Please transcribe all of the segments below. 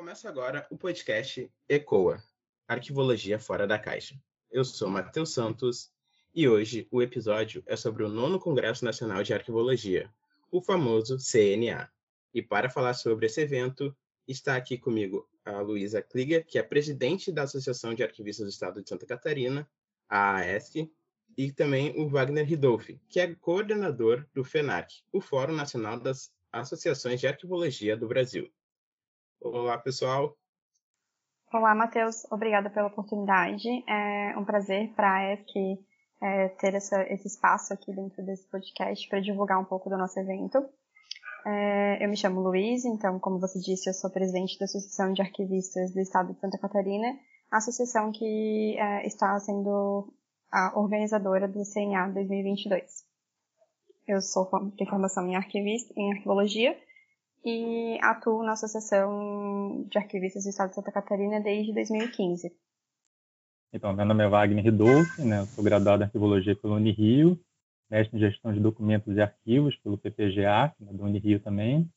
Começa agora o podcast ECOA, Arquivologia Fora da Caixa. Eu sou Matheus Santos e hoje o episódio é sobre o nono Congresso Nacional de Arquivologia, o famoso CNA. E para falar sobre esse evento, está aqui comigo a Luísa Kliger, que é presidente da Associação de Arquivistas do Estado de Santa Catarina, a AESC, e também o Wagner Ridolfi, que é coordenador do FENARC, o Fórum Nacional das Associações de Arquivologia do Brasil. Olá, pessoal. Olá, Matheus. Obrigada pela oportunidade. É um prazer para a ESC é, ter essa, esse espaço aqui dentro desse podcast para divulgar um pouco do nosso evento. É, eu me chamo Luiz, então, como você disse, eu sou presidente da Associação de Arquivistas do Estado de Santa Catarina, associação que é, está sendo a organizadora do CNA 2022. Eu sou de formação em, arquivista, em arquivologia e atuo na Associação de Arquivistas do Estado de Santa Catarina desde 2015. Então, meu nome é Wagner Ridolfi, né? Sou graduado em Arquivologia pelo Unirio, mestre em Gestão de Documentos e Arquivos pelo PPGA, né, do Unirio também.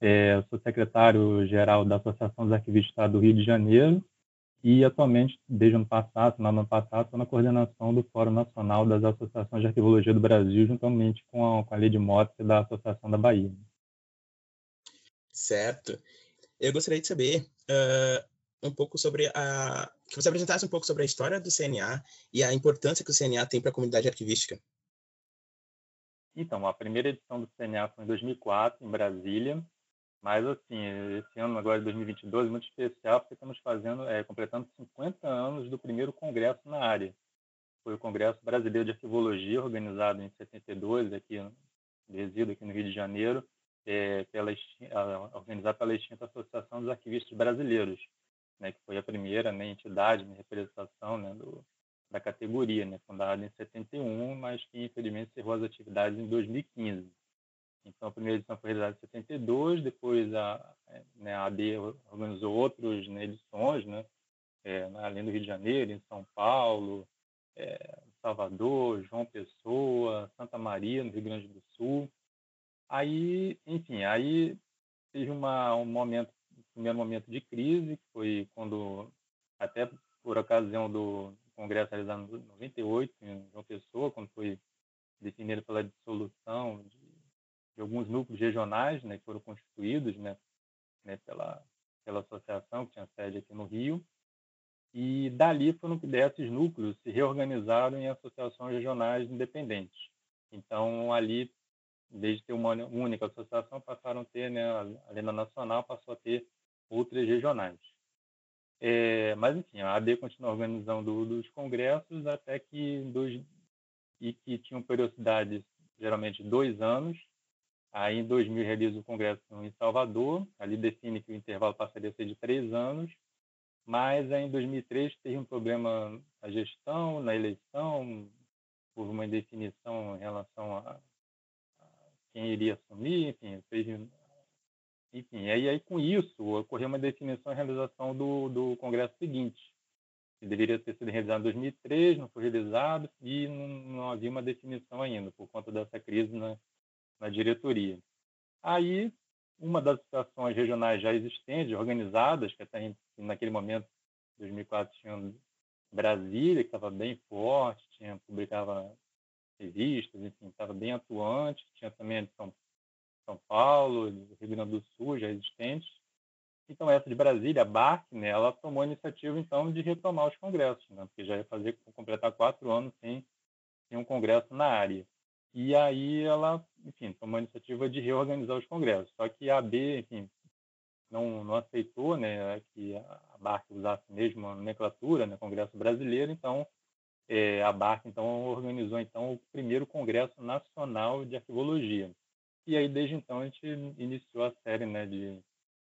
É, eu sou secretário-geral da Associação dos Arquivistas do Estado do Rio de Janeiro e atualmente, desde o ano passado, no ano passado, estou na coordenação do Fórum Nacional das Associações de Arquivologia do Brasil, juntamente com a, com a Lei de Motos da Associação da Bahia. Certo. Eu gostaria de saber uh, um pouco sobre a... que você apresentasse um pouco sobre a história do CNA e a importância que o CNA tem para a comunidade arquivística. Então, a primeira edição do CNA foi em 2004, em Brasília, mas, assim, esse ano, agora de 2022, é muito especial, porque estamos fazendo, é, completando 50 anos do primeiro congresso na área. Foi o Congresso Brasileiro de Arquivologia, organizado em 72, aqui, resido aqui no Rio de Janeiro, é, pela, organizado pela extinta Associação dos Arquivistas Brasileiros, né, que foi a primeira né, entidade de representação né, do, da categoria, né, fundada em 71, mas que, infelizmente, encerrou as atividades em 2015. Então, a primeira edição foi realizada em 72, depois a, né, a AD organizou outras né, edições, né, é, além do Rio de Janeiro, em São Paulo, é, Salvador, João Pessoa, Santa Maria, no Rio Grande do Sul. Aí, enfim, aí teve uma, um momento, um primeiro momento de crise, que foi quando, até por ocasião do congresso realizado em 98, em João Pessoa, quando foi definido pela dissolução de de alguns núcleos regionais, né, que foram constituídos, né, né, pela pela associação que tinha sede aqui no Rio. E dali foram que desses núcleos se reorganizaram em associações regionais independentes. Então ali, desde ter uma única associação, passaram a ter, né, a Lenda Nacional passou a ter outras regionais. É, mas enfim, a AD continua organizando dos congressos até que dois e que tinham periodicidades geralmente dois anos Aí, em 2000, realiza o congresso em Salvador. Ali define que o intervalo passaria a ser de três anos. Mas aí, em 2003 teve um problema na gestão, na eleição, houve uma indefinição em relação a quem iria assumir, enfim, fez, enfim, e aí, aí com isso ocorreu uma definição em realização do, do congresso seguinte, que deveria ter sido realizado em 2003, não foi realizado e não, não havia uma definição ainda por conta dessa crise na, na diretoria. Aí, uma das situações regionais já existentes, organizadas, que até naquele momento, 2004, tinha Brasília, que estava bem forte, tinha, publicava revistas, enfim, estava bem atuante, tinha também a de São, São Paulo, do Rio Grande do Sul, já existentes. Então, essa de Brasília, a BARC, né, ela tomou a iniciativa, então, de retomar os congressos, né, porque já ia fazer, completar quatro anos sem, sem um congresso na área. E aí ela, enfim, tomou a iniciativa de reorganizar os congressos. Só que a AB, enfim, não, não aceitou né, que a BARC usasse a nomenclatura, né, Congresso Brasileiro, então é, a BARC então, organizou então, o primeiro Congresso Nacional de Arquivologia. E aí, desde então, a gente iniciou a série né, de,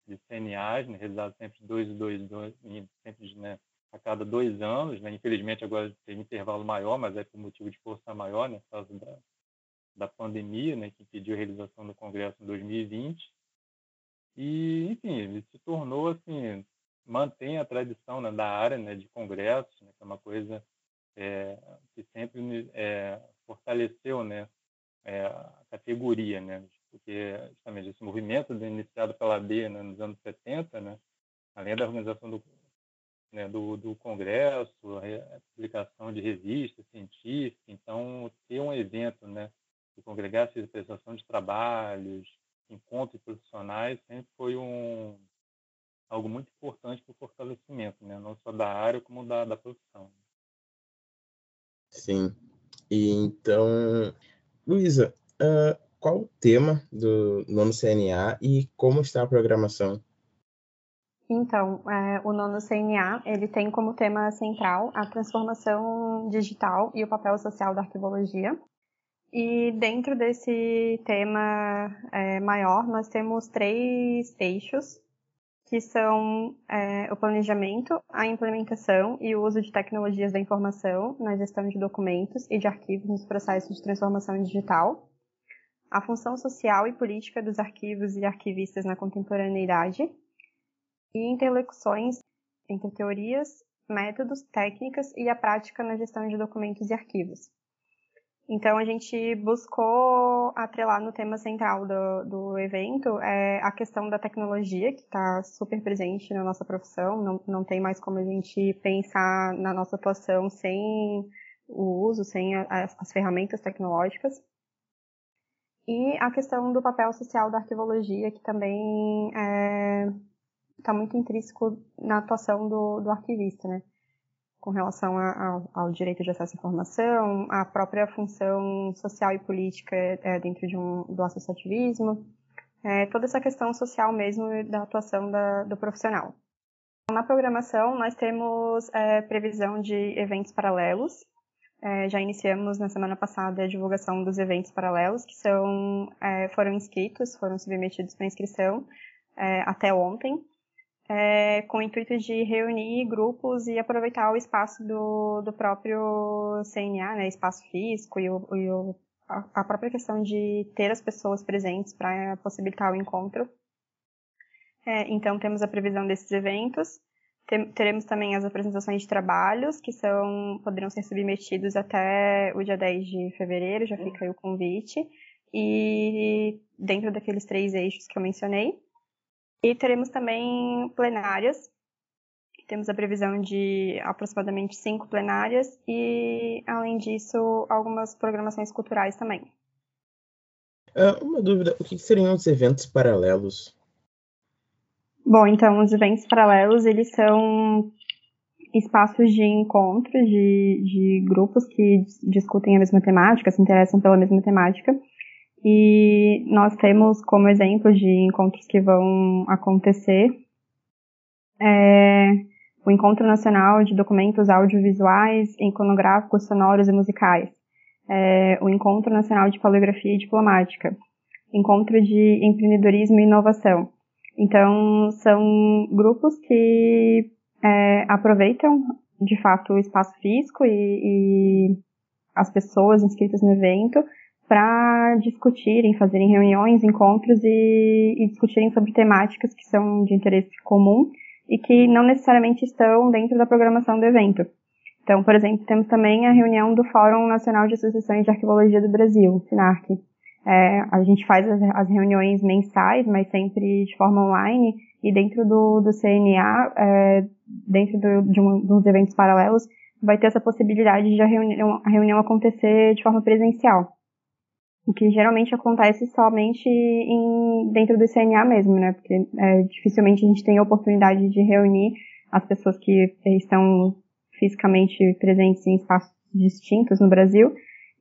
de CNAs, né, sempre dois, dois, dois, sempre né, a cada dois anos. Né? Infelizmente, agora tem um intervalo maior, mas é por motivo de força maior, né, por causa da, da pandemia, né, que impediu a realização do congresso em 2020. E, enfim, ele se tornou assim, mantém a tradição né, da área né, de congressos, né, que é uma coisa é, que sempre é, fortaleceu né, é, a categoria, né, porque justamente esse movimento iniciado pela AB né, nos anos 70, né, além da organização do, né, do, do congresso, a publicação de revistas científicas, então ter um evento, né, que congregasse a de trabalhos, encontros profissionais, sempre foi um algo muito importante para o fortalecimento, né, não só da área como da, da profissão. Sim. E então, Luísa, uh, qual o tema do nono CNA e como está a programação? Então, é, o nono CNA ele tem como tema central a transformação digital e o papel social da arquivologia. E dentro desse tema é, maior, nós temos três eixos, que são é, o planejamento, a implementação e o uso de tecnologias da informação na gestão de documentos e de arquivos nos processos de transformação digital, a função social e política dos arquivos e arquivistas na contemporaneidade, e interlocuções entre teorias, métodos, técnicas e a prática na gestão de documentos e arquivos. Então, a gente buscou atrelar no tema central do, do evento é, a questão da tecnologia, que está super presente na nossa profissão, não, não tem mais como a gente pensar na nossa atuação sem o uso, sem a, as ferramentas tecnológicas. E a questão do papel social da arquivologia, que também é, está muito intrínseco na atuação do, do arquivista, né? Com relação a, a, ao direito de acesso à informação, a própria função social e política é, dentro de um, do associativismo, é, toda essa questão social mesmo da atuação da, do profissional. Na programação, nós temos é, previsão de eventos paralelos. É, já iniciamos na semana passada a divulgação dos eventos paralelos, que são, é, foram inscritos, foram submetidos para inscrição é, até ontem é, com o intuito de reunir grupos e aproveitar o espaço do, do próprio CNA, né, espaço físico e, o, e o, a, própria questão de ter as pessoas presentes para possibilitar o encontro. É, então, temos a previsão desses eventos. teremos também as apresentações de trabalhos, que são poderão ser submetidos até o dia 10 de fevereiro, já fica aí o convite. E dentro daqueles três eixos que eu mencionei. E teremos também plenárias. Temos a previsão de aproximadamente cinco plenárias e, além disso, algumas programações culturais também. Uh, uma dúvida: o que seriam os eventos paralelos? Bom, então, os eventos paralelos, eles são espaços de encontro de, de grupos que discutem a mesma temática, se interessam pela mesma temática, e nós temos como exemplo de encontros que vão acontecer é, o Encontro Nacional de Documentos Audiovisuais, Iconográficos, Sonoros e Musicais, é, o Encontro Nacional de Paleografia e Diplomática, Encontro de Empreendedorismo e Inovação. Então, são grupos que é, aproveitam, de fato, o espaço físico e, e as pessoas inscritas no evento para discutirem, fazerem reuniões, encontros e, e, discutirem sobre temáticas que são de interesse comum e que não necessariamente estão dentro da programação do evento. Então, por exemplo, temos também a reunião do Fórum Nacional de Associações de Arquivologia do Brasil, FINARC. É, a gente faz as, as, reuniões mensais, mas sempre de forma online, e dentro do, do CNA, é, dentro do, de um, dos eventos paralelos, vai ter essa possibilidade de a reunião, a reunião acontecer de forma presencial o que geralmente acontece somente em, dentro do CNA mesmo, né? Porque é, dificilmente a gente tem a oportunidade de reunir as pessoas que estão fisicamente presentes em espaços distintos no Brasil,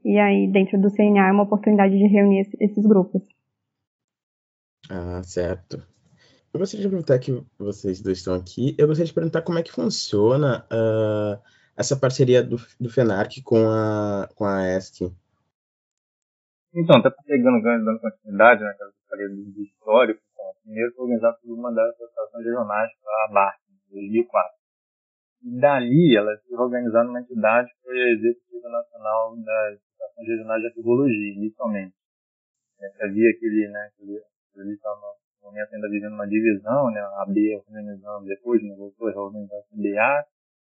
e aí dentro do CNA é uma oportunidade de reunir esses grupos. Ah, certo. Eu gostaria de perguntar que vocês dois estão aqui, eu gostaria de perguntar como é que funciona uh, essa parceria do, do FENARC com a, com a ESC. Então, até pegando, dando continuidade né, falei do histórico, então, primeiro foi organizado por uma das associações regionais, a BARC, em 2004. E dali, ela se organizando numa entidade que foi a Executiva Nacional das Associações Regionais de Arquivologia, inicialmente. É, havia aquele, né, aquele, ali estava no momento ainda vivendo uma divisão, né, a B organizando depois, né, voltou a reorganizar a CBA,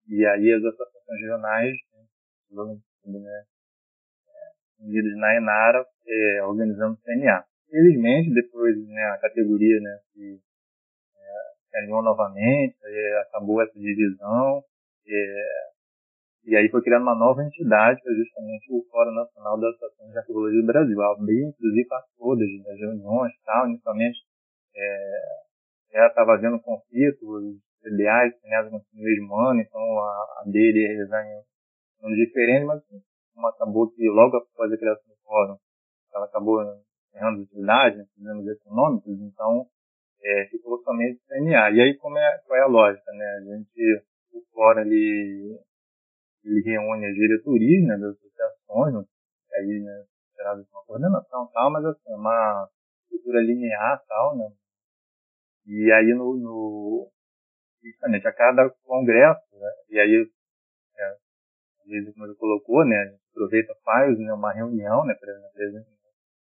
e aí as associações regionais, né, né unidos na Enara, é, organizando o CNA. Felizmente, depois né, a categoria né, se, é, alinhou novamente, acabou essa divisão, é, e aí foi criando uma nova entidade, que é justamente o Fórum Nacional das Associações de Arqueologia do Brasil. A ABI, inclusive, participou das, reuniões tal, inicialmente é, ela estava havendo conflitos ideais, né, no mesmo ano, então a, a dele em um diferente, mas assim, como acabou que logo após a criação do fórum, ela acabou encerrando as atividades, né, problemas econômicos, então é, ficou somente CNA. E aí como é, qual é a lógica, né? A gente, o fórum ele, ele reúne as diretorias né, das associações, né, aí né, será uma coordenação tal, mas assim, uma estrutura linear tal, né? E aí no, no justamente a cada congresso, né, e aí é, às vezes como ele colocou, né, aproveita faz né, uma reunião, né, para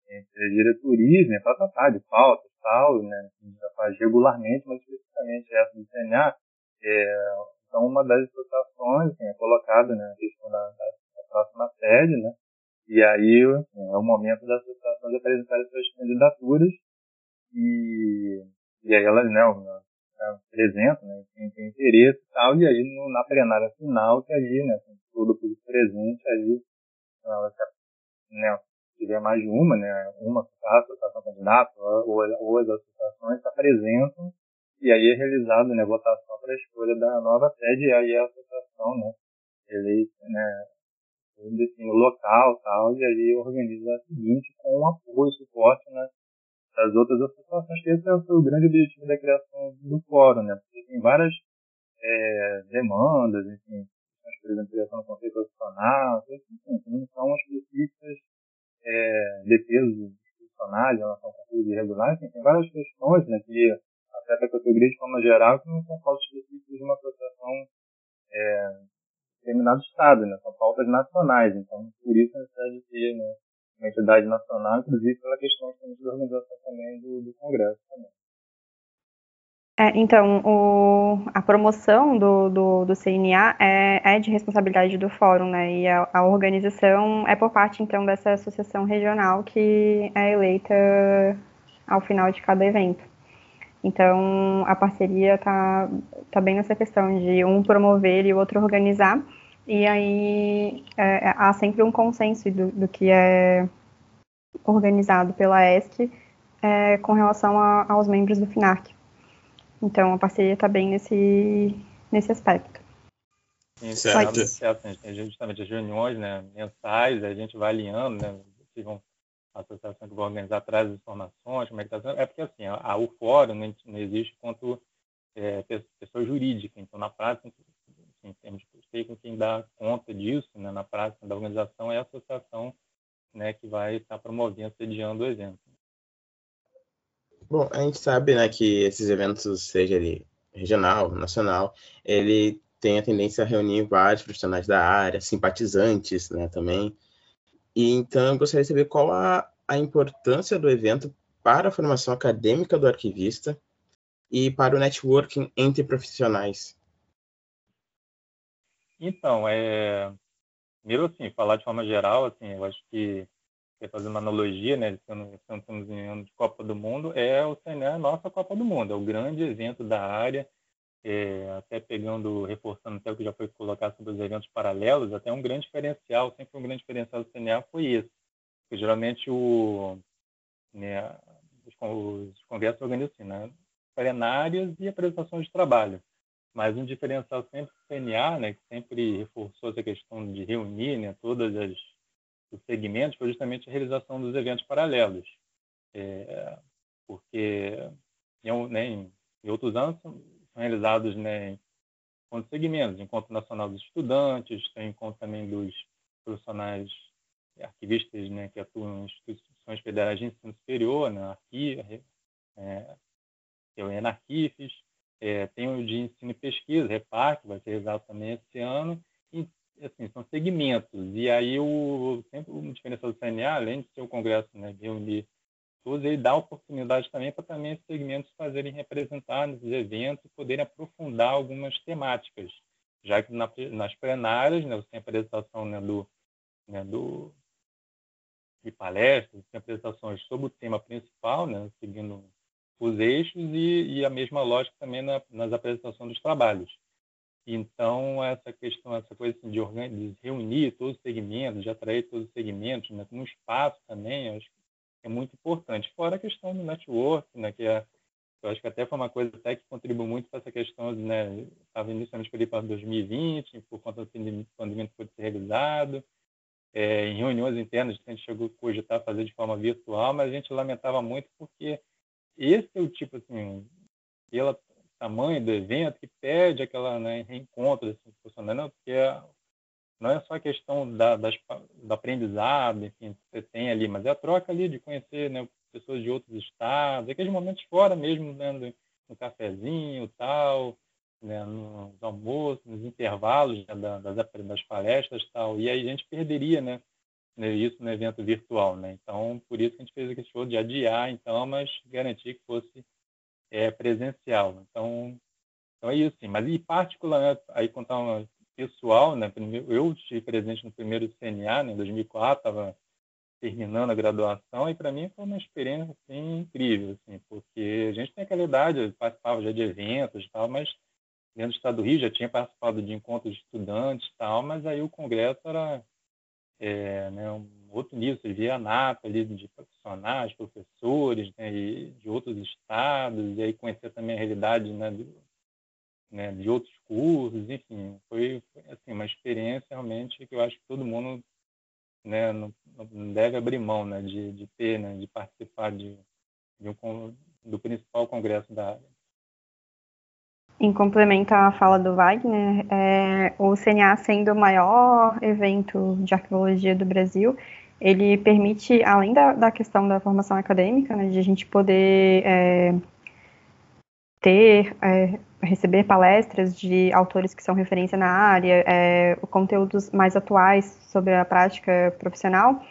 entre diretorias, né, para tratar de pautas tal, né, a gente já faz regularmente, mas especificamente essa do CNA, é, então uma das associações assim, é colocada né, a questão da, da, da próxima sede, né, e aí assim, é o momento da associação de apresentar as suas candidaturas e e aí elas, né, apresentam, né, quem tem interesse e tal, e aí no, na plenária final, que aí, né, com todo o público presente, aí, ela, né, tiver mais de uma, né, uma associação candidata, ou, ou as associações se apresentam, e aí é realizado, né, votação para a escolha da nova sede, e aí a associação, né, eleita, né, define o local tal, e aí organiza a seguinte com um apoio, suporte, né, das outras associações, que esse foi o grande objetivo da criação do fórum, né? Porque tem várias é, demandas, enfim, por exemplo, criação do conceito profissional, enfim, que não são específicas é, defesas institucionais em relação ao conteúdo irregular, enfim, tem várias questões né, que afetam a categoria de forma geral que não são pautas específicas de uma associação é, determinado Estado, né? São pautas nacionais, então por isso a necessidade de ter né, uma entidade nacional, inclusive pela questão de organização também do, do Congresso também. É, então, o, a promoção do, do, do CNA é, é, de responsabilidade do fórum, né? E a, a, organização é por parte, então, dessa associação regional que é eleita ao final de cada evento. Então, a parceria está tá bem nessa questão de um promover e o outro organizar. E aí é, há sempre um consenso do, do, que é organizado pela ESC é, com relação a, aos membros do FINARC. Então a parceria está bem nesse, nesse aspecto. Certo. certo. Tem justamente as reuniões né, mensais, a gente vai alinhando, né, vão, a associação que vai organizar traz informações, como é que está É porque assim, a, a, o fórum não, não existe quanto é, pessoa jurídica, então na prática em termos de custeio, quem dá conta disso né, na prática da organização é a associação né, que vai estar promovendo, sediando o evento. Bom, a gente sabe né, que esses eventos, seja ele regional, nacional, ele tem a tendência a reunir vários profissionais da área, simpatizantes né, também. E, então, eu gostaria de saber qual a, a importância do evento para a formação acadêmica do arquivista e para o networking entre profissionais. Então, é, primeiro assim, falar de forma geral, assim, eu acho que fazer uma analogia, né, estamos em ano de Copa do Mundo, é o CNE a nossa Copa do Mundo, é o grande evento da área, é, até pegando, reforçando até o que já foi colocado sobre os eventos paralelos, até um grande diferencial, sempre um grande diferencial do CNA foi isso, porque geralmente o, né, os, os congressos organizam assim, né, plenárias e apresentações de trabalho. Mas um diferencial sempre do CNA, né, que sempre reforçou essa questão de reunir né, todos os segmentos, foi justamente a realização dos eventos paralelos. É, porque em, né, em, outros anos são, realizados né, em encontros segmentos, Encontro Nacional dos Estudantes, tem encontro também dos profissionais arquivistas né, que atuam em instituições federais de ensino superior, né, aqui, é, que é o ENARQIFES, é, tem o de ensino e pesquisa, REPAR, que vai ser realizado também esse ano. E, assim, são segmentos. E aí, o, sempre o diferencial do CNA, além de ser o congresso né, de reunir todos, ele dá oportunidade também para também esses segmentos fazerem representar nesses eventos e poderem aprofundar algumas temáticas. Já que na, nas plenárias, né, você tem a apresentação né, do, né, do, de palestras, tem apresentações sobre o tema principal, né, seguindo os eixos e, e a mesma lógica também na, nas apresentações dos trabalhos. Então, essa questão, essa coisa assim, de, de, reunir todos os segmentos, de atrair todos os segmentos, né, com um espaço também, acho que é muito importante. Fora a questão do network, né, que é, eu acho que até foi uma coisa até que contribuiu muito para essa questão, né, estava inicialmente para 2020, por conta da pandemia que foi realizado, é, em reuniões internas a gente chegou a cogitar fazer de forma virtual, mas a gente lamentava muito porque esse é o tipo, assim, pelo tamanho do evento que pede aquela né, reencontro assim, funcionando, porque não é só a questão da, das, do aprendizado, enfim, que você tem ali, mas é a troca ali de conhecer né, pessoas de outros estados, aqueles momentos fora mesmo, né, no, no cafezinho tal, né, nos almoços, nos intervalos né, das, das palestras tal, e aí a gente perderia, né, né, isso no evento virtual, né? Então, por isso que a gente fez aquele show de adiar, então, mas garantir que fosse é, presencial. Então, então é isso, sim. Mas, em particular, né, aí contar uma pessoal, né? Eu estive presente no primeiro CNA, né, em 2004, estava terminando a graduação e para mim foi uma experiência assim, incrível, assim, porque a gente tem aquela idade, participava já de eventos e tal, mas dentro do estado do Rio já tinha participado de encontros de estudantes e tal, mas aí o congresso era é, né, um outro nível, você via a ali de profissionais, professores né, de outros estados, e aí conhecer também a realidade né, de, né, de outros cursos, enfim, foi, foi assim, uma experiência realmente que eu acho que todo mundo né, não, não deve abrir mão né, de, de ter, né, de participar de, de um, do principal congresso da área. Em complemento à fala do Wagner, é, o CNA sendo o maior evento de arqueologia do Brasil, ele permite, além da, da questão da formação acadêmica, né, de a gente poder é, ter, é, receber palestras de autores que são referência na área, é, conteúdos mais atuais sobre a prática profissional,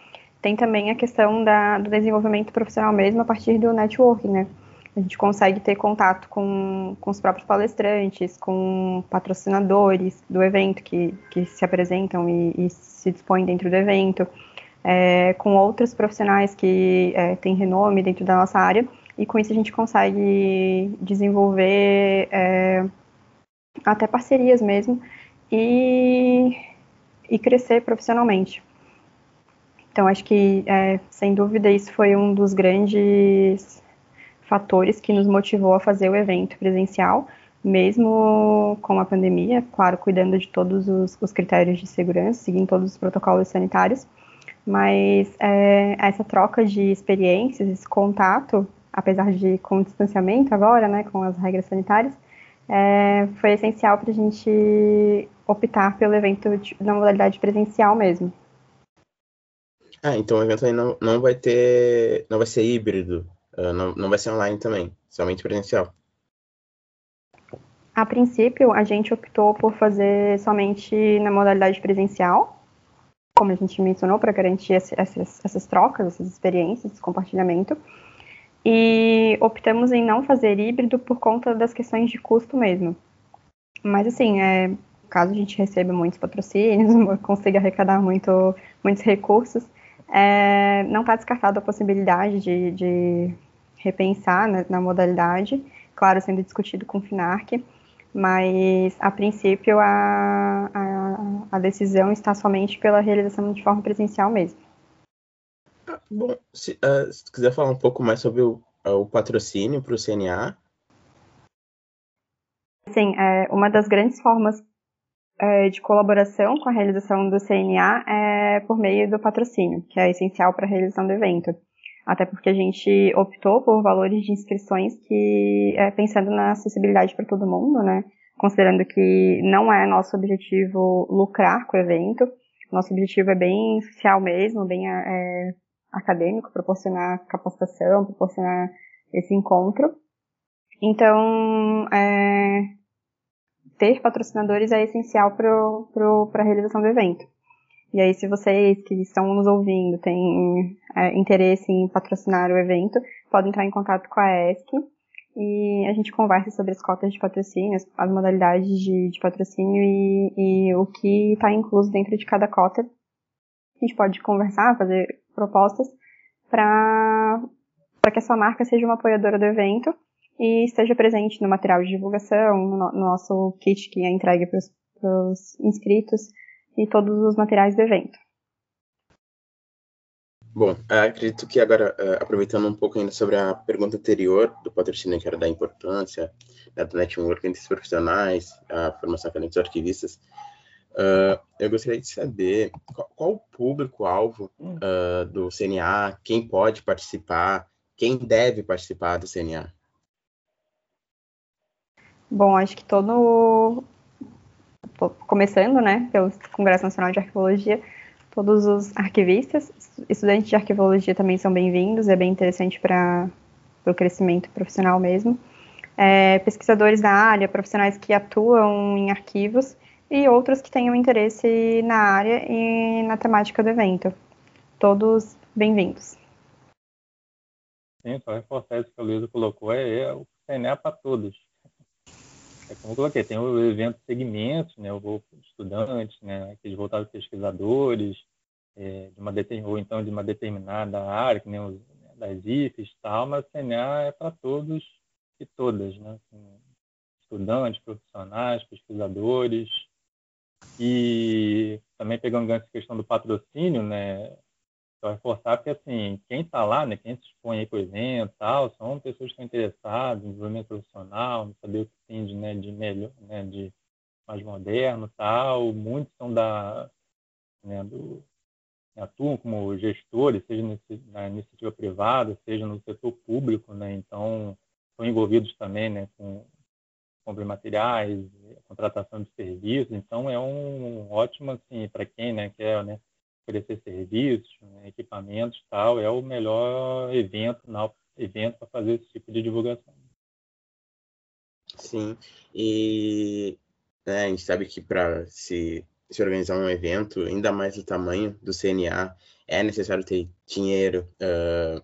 tem também a questão da, do desenvolvimento profissional mesmo a partir do networking, né? A gente consegue ter contato com, com os próprios palestrantes, com patrocinadores do evento que, que se apresentam e, e se dispõem dentro do evento, é, com outros profissionais que é, têm renome dentro da nossa área, e com isso a gente consegue desenvolver é, até parcerias mesmo e, e crescer profissionalmente. Então, acho que, é, sem dúvida, isso foi um dos grandes fatores que nos motivou a fazer o evento presencial, mesmo com a pandemia, claro, cuidando de todos os, os critérios de segurança, seguindo todos os protocolos sanitários, mas é, essa troca de experiências, esse contato, apesar de com distanciamento agora, né, com as regras sanitárias, é, foi essencial para a gente optar pelo evento na modalidade presencial mesmo. Ah, então o evento não, não vai ter, não vai ser híbrido, Uh, não, não vai ser online também, somente presencial. A princípio, a gente optou por fazer somente na modalidade presencial, como a gente mencionou, para garantir essas, essas trocas, essas experiências, esse compartilhamento. E optamos em não fazer híbrido por conta das questões de custo mesmo. Mas, assim, é, caso a gente receba muitos patrocínios, consiga arrecadar muito, muitos recursos, é, não está descartada a possibilidade de, de repensar na, na, modalidade, claro, sendo discutido com o FINARC, mas a princípio a, a, a decisão está somente pela realização de forma presencial mesmo. Ah, bom, se, uh, se quiser falar um pouco mais sobre o, uh, o patrocínio para o CNA. Sim, é, uma das grandes formas é, de colaboração com a realização do CNA é por meio do patrocínio, que é essencial para a realização do evento até porque a gente optou por valores de inscrições que, é, pensando na acessibilidade para todo mundo, né, considerando que não é nosso objetivo lucrar com o evento, nosso objetivo é bem social mesmo, bem é, acadêmico, proporcionar capacitação, proporcionar esse encontro. Então, é, ter patrocinadores é essencial para a realização do evento. E aí, se vocês que estão nos ouvindo têm é, interesse em patrocinar o evento, podem entrar em contato com a ESC e a gente conversa sobre as cotas de patrocínio, as modalidades de, de patrocínio e, e o que está incluso dentro de cada cota. A gente pode conversar, fazer propostas para para que a sua marca seja uma apoiadora do evento e esteja presente no material de divulgação, no, no nosso kit que é entregue para os inscritos e todos os materiais do evento. Bom, acredito que agora, eh, aproveitando um pouco ainda sobre a pergunta anterior do patrocínio, que era da importância né, do network entre os profissionais, a formação acadêmica dos arquivistas, uh, eu gostaria de saber qual, qual o público-alvo uh, do CNA, quem pode participar, quem deve participar do CNA. Bom, acho que todo. Começando, né, pelo Congresso Nacional de Arqueologia, todos os arquivistas, estudantes de arquivologia também são bem-vindos, é bem interessante para o crescimento profissional mesmo. É, pesquisadores da área, profissionais que atuam em arquivos e outros que tenham interesse na área e na temática do evento. Todos bem-vindos. Só reforçar isso que a Luísa colocou, é, é o CNA para todos é como eu coloquei, tem o evento segmentos, né, o estudantes, né, aqueles voltados pesquisadores, é, de uma ou então de uma determinada área, que nem os, né, das IFES e tal, mas o CNA é para todos e todas, né, assim, estudantes, profissionais, pesquisadores, e também pegando essa questão do patrocínio, né, só reforçar porque, assim, quem está lá, né, quem se expõe aí para o evento tal, são pessoas que estão interessadas em desenvolvimento profissional, em saber o que tem de, né, de melhor, né, de mais moderno tal. Muitos são da, né, do, atuam como gestores, seja na iniciativa privada, seja no setor público, né, então estão envolvidos também, né, com compra de materiais, contratação de serviços, então é um ótimo, assim, para quem, né, quer, né, oferecer serviços, né, equipamentos tal, é o melhor evento, na, evento para fazer esse tipo de divulgação. Sim, e né, a gente sabe que para se, se organizar um evento, ainda mais do tamanho do CNA, é necessário ter dinheiro, uh,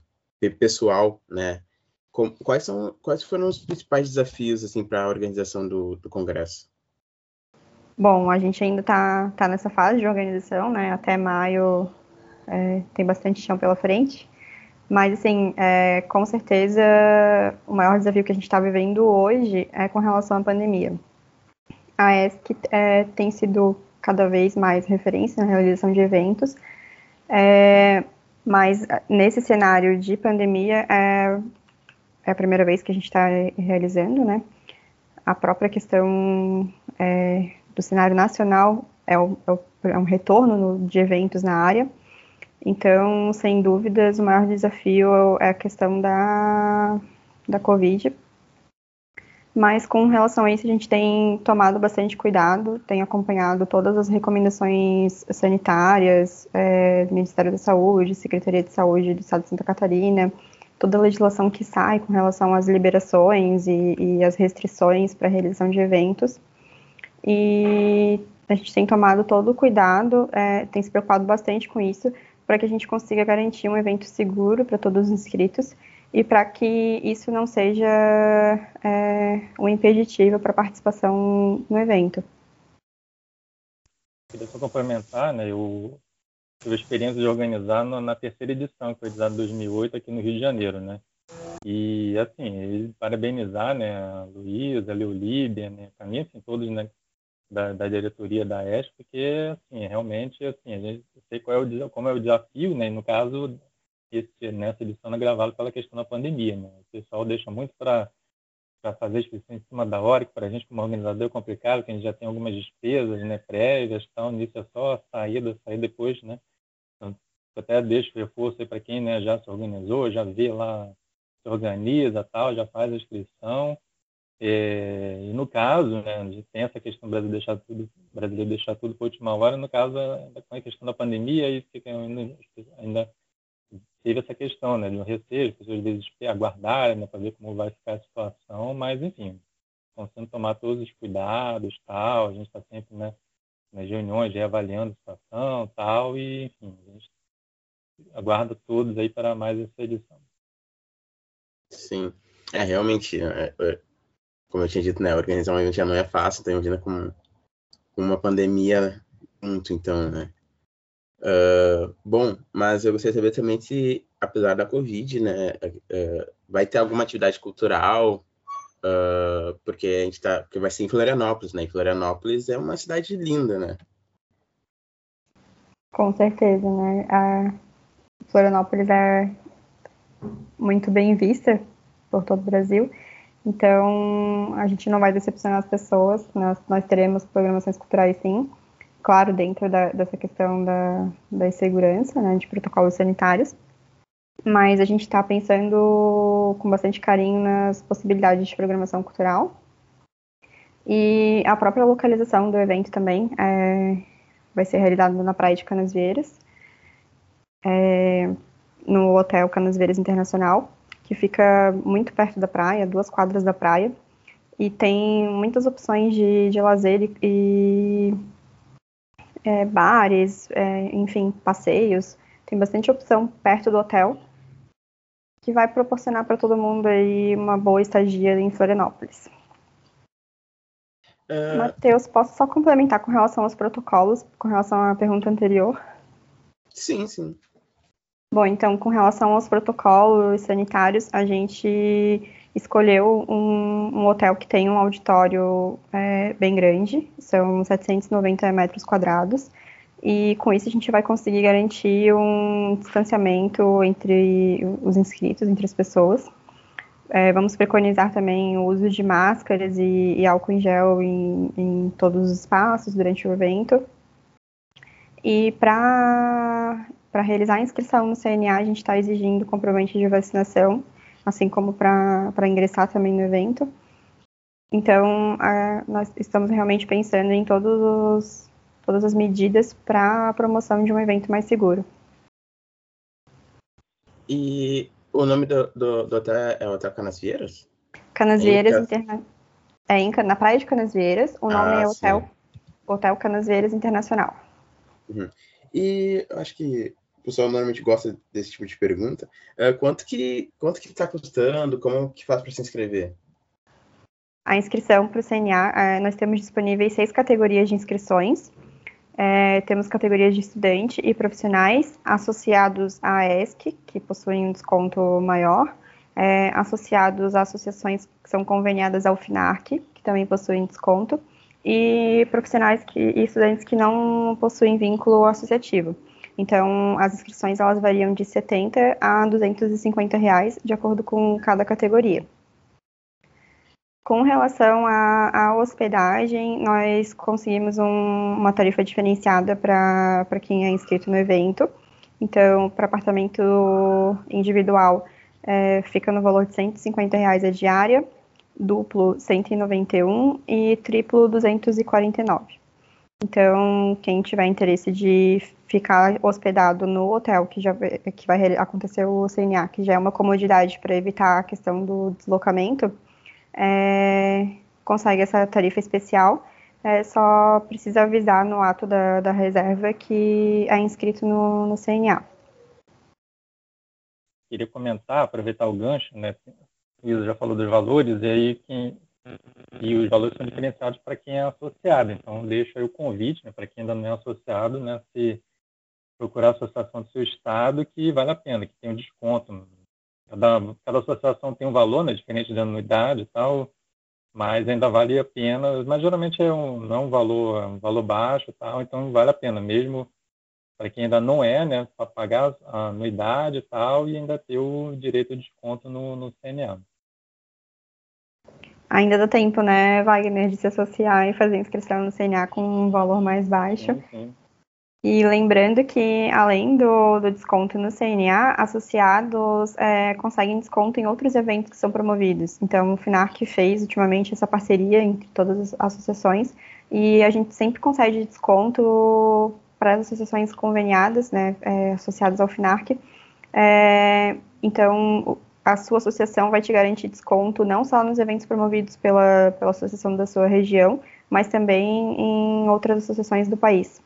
pessoal, né? Quais, são, quais foram os principais desafios assim, para a organização do, do congresso? Bom, a gente ainda está tá nessa fase de organização, né? Até maio é, tem bastante chão pela frente. Mas, assim, é, com certeza, o maior desafio que a gente está vivendo hoje é com relação à pandemia. A ESC é, tem sido cada vez mais referência na realização de eventos, é, mas nesse cenário de pandemia é, é, a primeira vez que a gente está realizando, né? A própria questão é, do cenário nacional é, é, o, é um retorno no, de eventos na área. Então, sem dúvidas, o maior desafio é a questão da, da Covid. Mas com relação a isso, a gente tem tomado bastante cuidado, tem acompanhado todas as recomendações sanitárias é, do Ministério da Saúde, Secretaria de Saúde do Estado de Santa Catarina, toda a legislação que sai com relação às liberações e, e as restrições para a realização de eventos e a gente tem tomado todo o cuidado, é, tem se preocupado bastante com isso, para que a gente consiga garantir um evento seguro para todos os inscritos e para que isso não seja é, um impeditivo para a participação no evento. Queria só complementar, né, eu tive a experiência de organizar no, na terceira edição, que foi editada em 2008 aqui no Rio de Janeiro, né, e assim, parabenizar, né, a Luísa, a Leolíbia, né, a mim, assim, todos, né, da, da, diretoria da ESP, porque assim, realmente assim, a gente sei qual é o, como é o desafio, né? E no caso, esse, nessa edição é gravada pela questão da pandemia, né? O pessoal deixa muito para para fazer inscrição em cima da hora, que para a gente como organizador é complicado, que a gente já tem algumas despesas né, prévias, então nisso é só saída, sair depois, né? Então, até deixo reforço para quem né, já se organizou, já vê lá, se organiza tal, já faz a inscrição, é, e no caso, né, a gente tem essa questão do Brasil deixar tudo, brasileiro deixar tudo para última hora, no caso, com a questão da pandemia, aí fica ainda, ainda teve essa questão né, de um receio, as pessoas às vezes aguardarem né, para ver como vai ficar a situação, mas enfim, sendo tomados todos os cuidados, tal, a gente está sempre né, nas reuniões reavaliando a situação, tal, e enfim, a gente aguarda todos aí para mais essa edição. Sim, é realmente, é, é como eu tinha dito, né, organizar um evento já não é fácil, então imagina com, uma pandemia muito, então, né. Uh, bom, mas eu gostaria de saber também se, apesar da Covid, né, uh, vai ter alguma atividade cultural, uh, porque a gente tá, porque vai ser em Florianópolis, né? E Florianópolis é uma cidade linda, né? Com certeza, né? A Florianópolis é muito bem vista por todo o Brasil. Então, a gente não vai decepcionar as pessoas. Nós, nós teremos programações culturais, sim. Claro, dentro da, dessa questão da, da segurança, né, de protocolos sanitários. Mas a gente está pensando com bastante carinho nas possibilidades de programação cultural. E a própria localização do evento também é, vai ser realizada na Praia de Canasvieiras, é, no Hotel Canasvieiras Internacional que fica muito perto da praia, duas quadras da praia, e tem muitas opções de, de lazer e, e é, bares, é, enfim, passeios. Tem bastante opção perto do hotel, que vai proporcionar para todo mundo aí uma boa estadia em Florianópolis. Uh... Matheus, posso só complementar com relação aos protocolos, com relação à pergunta anterior? Sim, sim. Bom, então, com relação aos protocolos sanitários, a gente escolheu um, um hotel que tem um auditório é, bem grande, são 790 metros quadrados, e com isso a gente vai conseguir garantir um distanciamento entre os inscritos, entre as pessoas. É, vamos preconizar também o uso de máscaras e, e álcool em gel em, em todos os espaços durante o evento. E para para realizar a inscrição no CNA, a gente está exigindo comprovante de vacinação, assim como para ingressar também no evento. Então, a, nós estamos realmente pensando em todos os, todas as medidas para a promoção de um evento mais seguro. E o nome do, do, do hotel é Hotel Canasvieiras? Canasvieiras Interna... É em, na Praia de Canasvieiras. O nome ah, é Hotel, Hotel Canasvieiras Internacional. Uhum. E acho que o pessoal normalmente gosta desse tipo de pergunta. Uh, quanto que quanto que está custando? Como que faz para se inscrever? A inscrição para o CNA, uh, é, nós temos disponíveis seis categorias de inscrições. É, temos categorias de estudante e profissionais associados à ESC, que possuem um desconto maior, é, associados a associações que são conveniadas ao FINARC, que também possuem desconto, e profissionais que, e estudantes que não possuem vínculo associativo. Então, as inscrições elas variam de 70 a 250 reais, de acordo com cada categoria. Com relação à hospedagem, nós conseguimos um, uma tarifa diferenciada para quem é inscrito no evento. Então, para apartamento individual, é, fica no valor de 150 reais a diária, duplo 191 e triplo 249. Então, quem tiver interesse de ficar hospedado no hotel, que já que vai acontecer o CNA, que já é uma comodidade para evitar a questão do deslocamento, é, consegue essa tarifa especial. É, só precisa avisar no ato da, da reserva que é inscrito no, no CNA. Queria comentar, aproveitar o gancho, né? O Isa já falou dos valores, e aí quem, e os valores são diferenciados para quem é associado. Então, deixo aí o convite né, para quem ainda não é associado, né, se procurar a associação do seu estado, que vale a pena, que tem um desconto. Cada, cada associação tem um valor, né, diferente da anuidade e tal, mas ainda vale a pena. Mas geralmente é um, não é um valor, é um valor baixo e tal, então vale a pena, mesmo para quem ainda não é, né, para pagar a anuidade e tal, e ainda ter o direito de desconto no, no CNA. Ainda dá tempo, né, Wagner, de se associar e fazer inscrição no CNA com um valor mais baixo. Sim, sim. E lembrando que, além do, do, desconto no CNA, associados é, conseguem desconto em outros eventos que são promovidos. Então, o FINARC fez ultimamente essa parceria entre todas as associações e a gente sempre concede desconto para as associações conveniadas, né, é, associadas ao FINARC. É, então, a sua associação vai te garantir desconto não só nos eventos promovidos pela, pela associação da sua região, mas também em outras associações do país.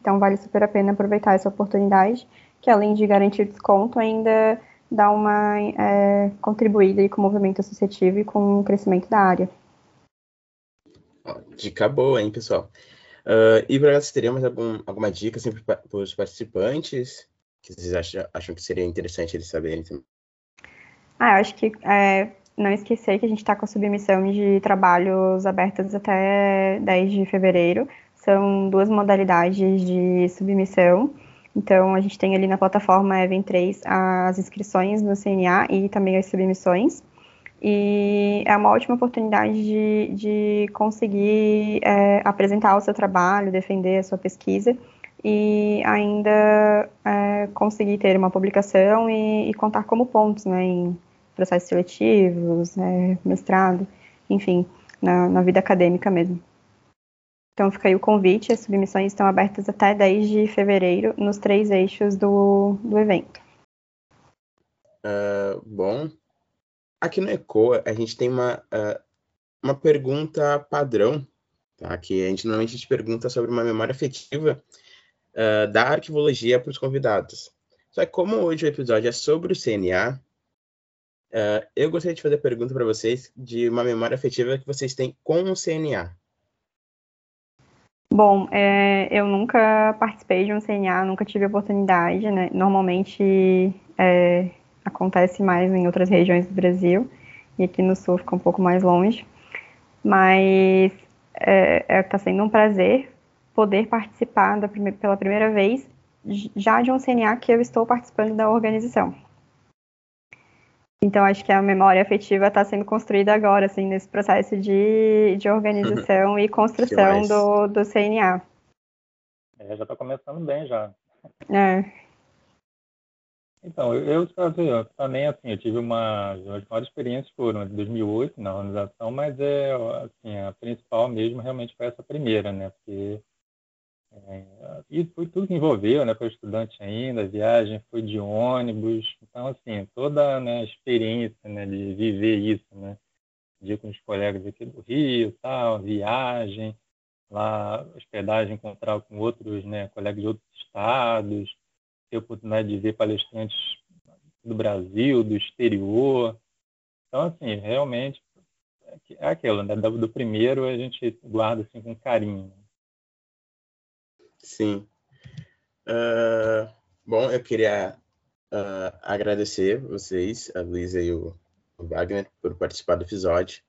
Então, vale super a pena aproveitar essa oportunidade, que além de garantir desconto, ainda dá uma é, contribuída com o movimento associativo e com o crescimento da área. Dica boa, hein, pessoal? Uh, e vocês teriam mais algum, alguma dica assim, para os participantes que vocês acham, acham que seria interessante eles saberem também? Ah, eu acho que é, não esquecer que a gente está com a submissão de trabalhos abertas até 10 de fevereiro. São duas modalidades de submissão. Então, a gente tem ali na plataforma Even 3 as inscrições no CNA e também as submissões. E é uma ótima oportunidade de, de conseguir é, apresentar o seu trabalho, defender a sua pesquisa e ainda é, conseguir ter uma publicação e, e, contar como pontos né, em processos seletivos, é, mestrado, enfim, na, na, vida acadêmica mesmo. Então fica aí o convite, as submissões estão abertas até 10 de fevereiro nos três eixos do, do evento. Uh, bom, aqui no ECOA a gente tem uma, uh, uma pergunta padrão, tá? que a gente normalmente a gente pergunta sobre uma memória afetiva uh, da arquivologia para os convidados. Só que como hoje o episódio é sobre o CNA, uh, eu gostaria de fazer a pergunta para vocês de uma memória afetiva que vocês têm com o CNA. Bom, é, eu nunca participei de um CNA, nunca tive oportunidade, né? Normalmente é, acontece mais em outras regiões do Brasil e aqui no sul fica um pouco mais longe. Mas está é, é tá sendo um prazer poder participar da, pela primeira vez já de um CNA que eu estou participando da organização. Então, acho que a memória afetiva está sendo construída agora, assim, nesse processo de, de organização uhum. e construção do, do CNA. É, já está começando bem, já. É. Então, eu, eu, também, assim, eu tive uma... As maiores experiências foram em 2008 na organização, mas é, assim, a principal mesmo realmente foi essa primeira, né? Porque é, e foi tudo que envolveu, né? Para estudante ainda, viagem foi de ônibus. Então, assim, toda né, a experiência né, de viver isso, né? Dia com os colegas aqui do Rio, tal, viagem, lá, hospedagem, encontrar com outros né, colegas de outros estados, ter oportunidade de ver palestrantes do Brasil, do exterior. Então, assim, realmente, é aquilo, né? Do primeiro a gente guarda assim, com carinho. Sim. Uh, bom, eu queria uh, agradecer vocês, a Luísa e o, o, Wagner, por participar do episódio,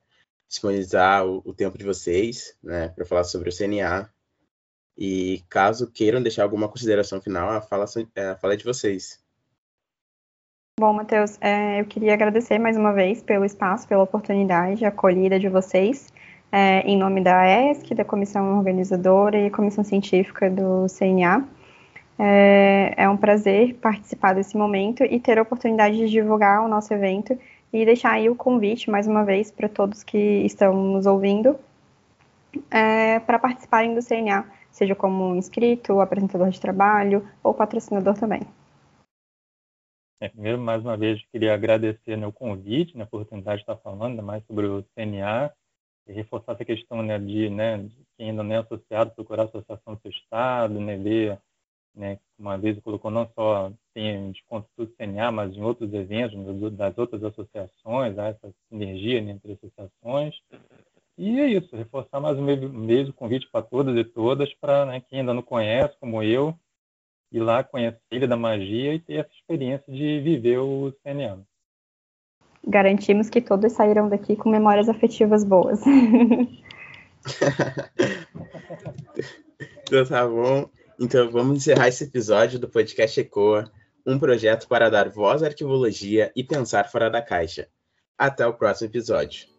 disponibilizar o, o tempo de vocês, né, para falar sobre o CNA. E caso queiram deixar alguma consideração final, a fala, a fala é de vocês. Bom, Matheus, é, eu queria agradecer mais uma vez pelo espaço, pela oportunidade, a acolhida de vocês é, em nome da ESC, da Comissão Organizadora e Comissão Científica do CNA. É, é, um prazer participar desse momento e ter a oportunidade de divulgar o nosso evento e deixar aí o convite, mais uma vez, para todos que estão nos ouvindo, é, para participarem do CNA, seja como inscrito, apresentador de trabalho ou patrocinador também. É, primeiro, mais uma vez, queria agradecer né, o convite, né, a oportunidade de estar falando mais sobre o CNA reforçar essa questão né, de, né, quem ainda não é associado, procurar a associação do seu estado, né, ver, né, uma vez colocou não só tem desconto do CNA, mas em outros eventos das outras associações, há essa sinergia né, entre associações. E é isso, reforçar mais uma vez o convite para todas e todas, para né, quem ainda não conhece, como eu, ir lá conhecer a Ilha da Magia e ter essa experiência de viver o CNA garantimos que todos saíram daqui com memórias afetivas boas. então tá bom. Então vamos encerrar esse episódio do podcast Ecoa, um projeto para dar voz à arquivologia e pensar fora da caixa. Até o próximo episódio.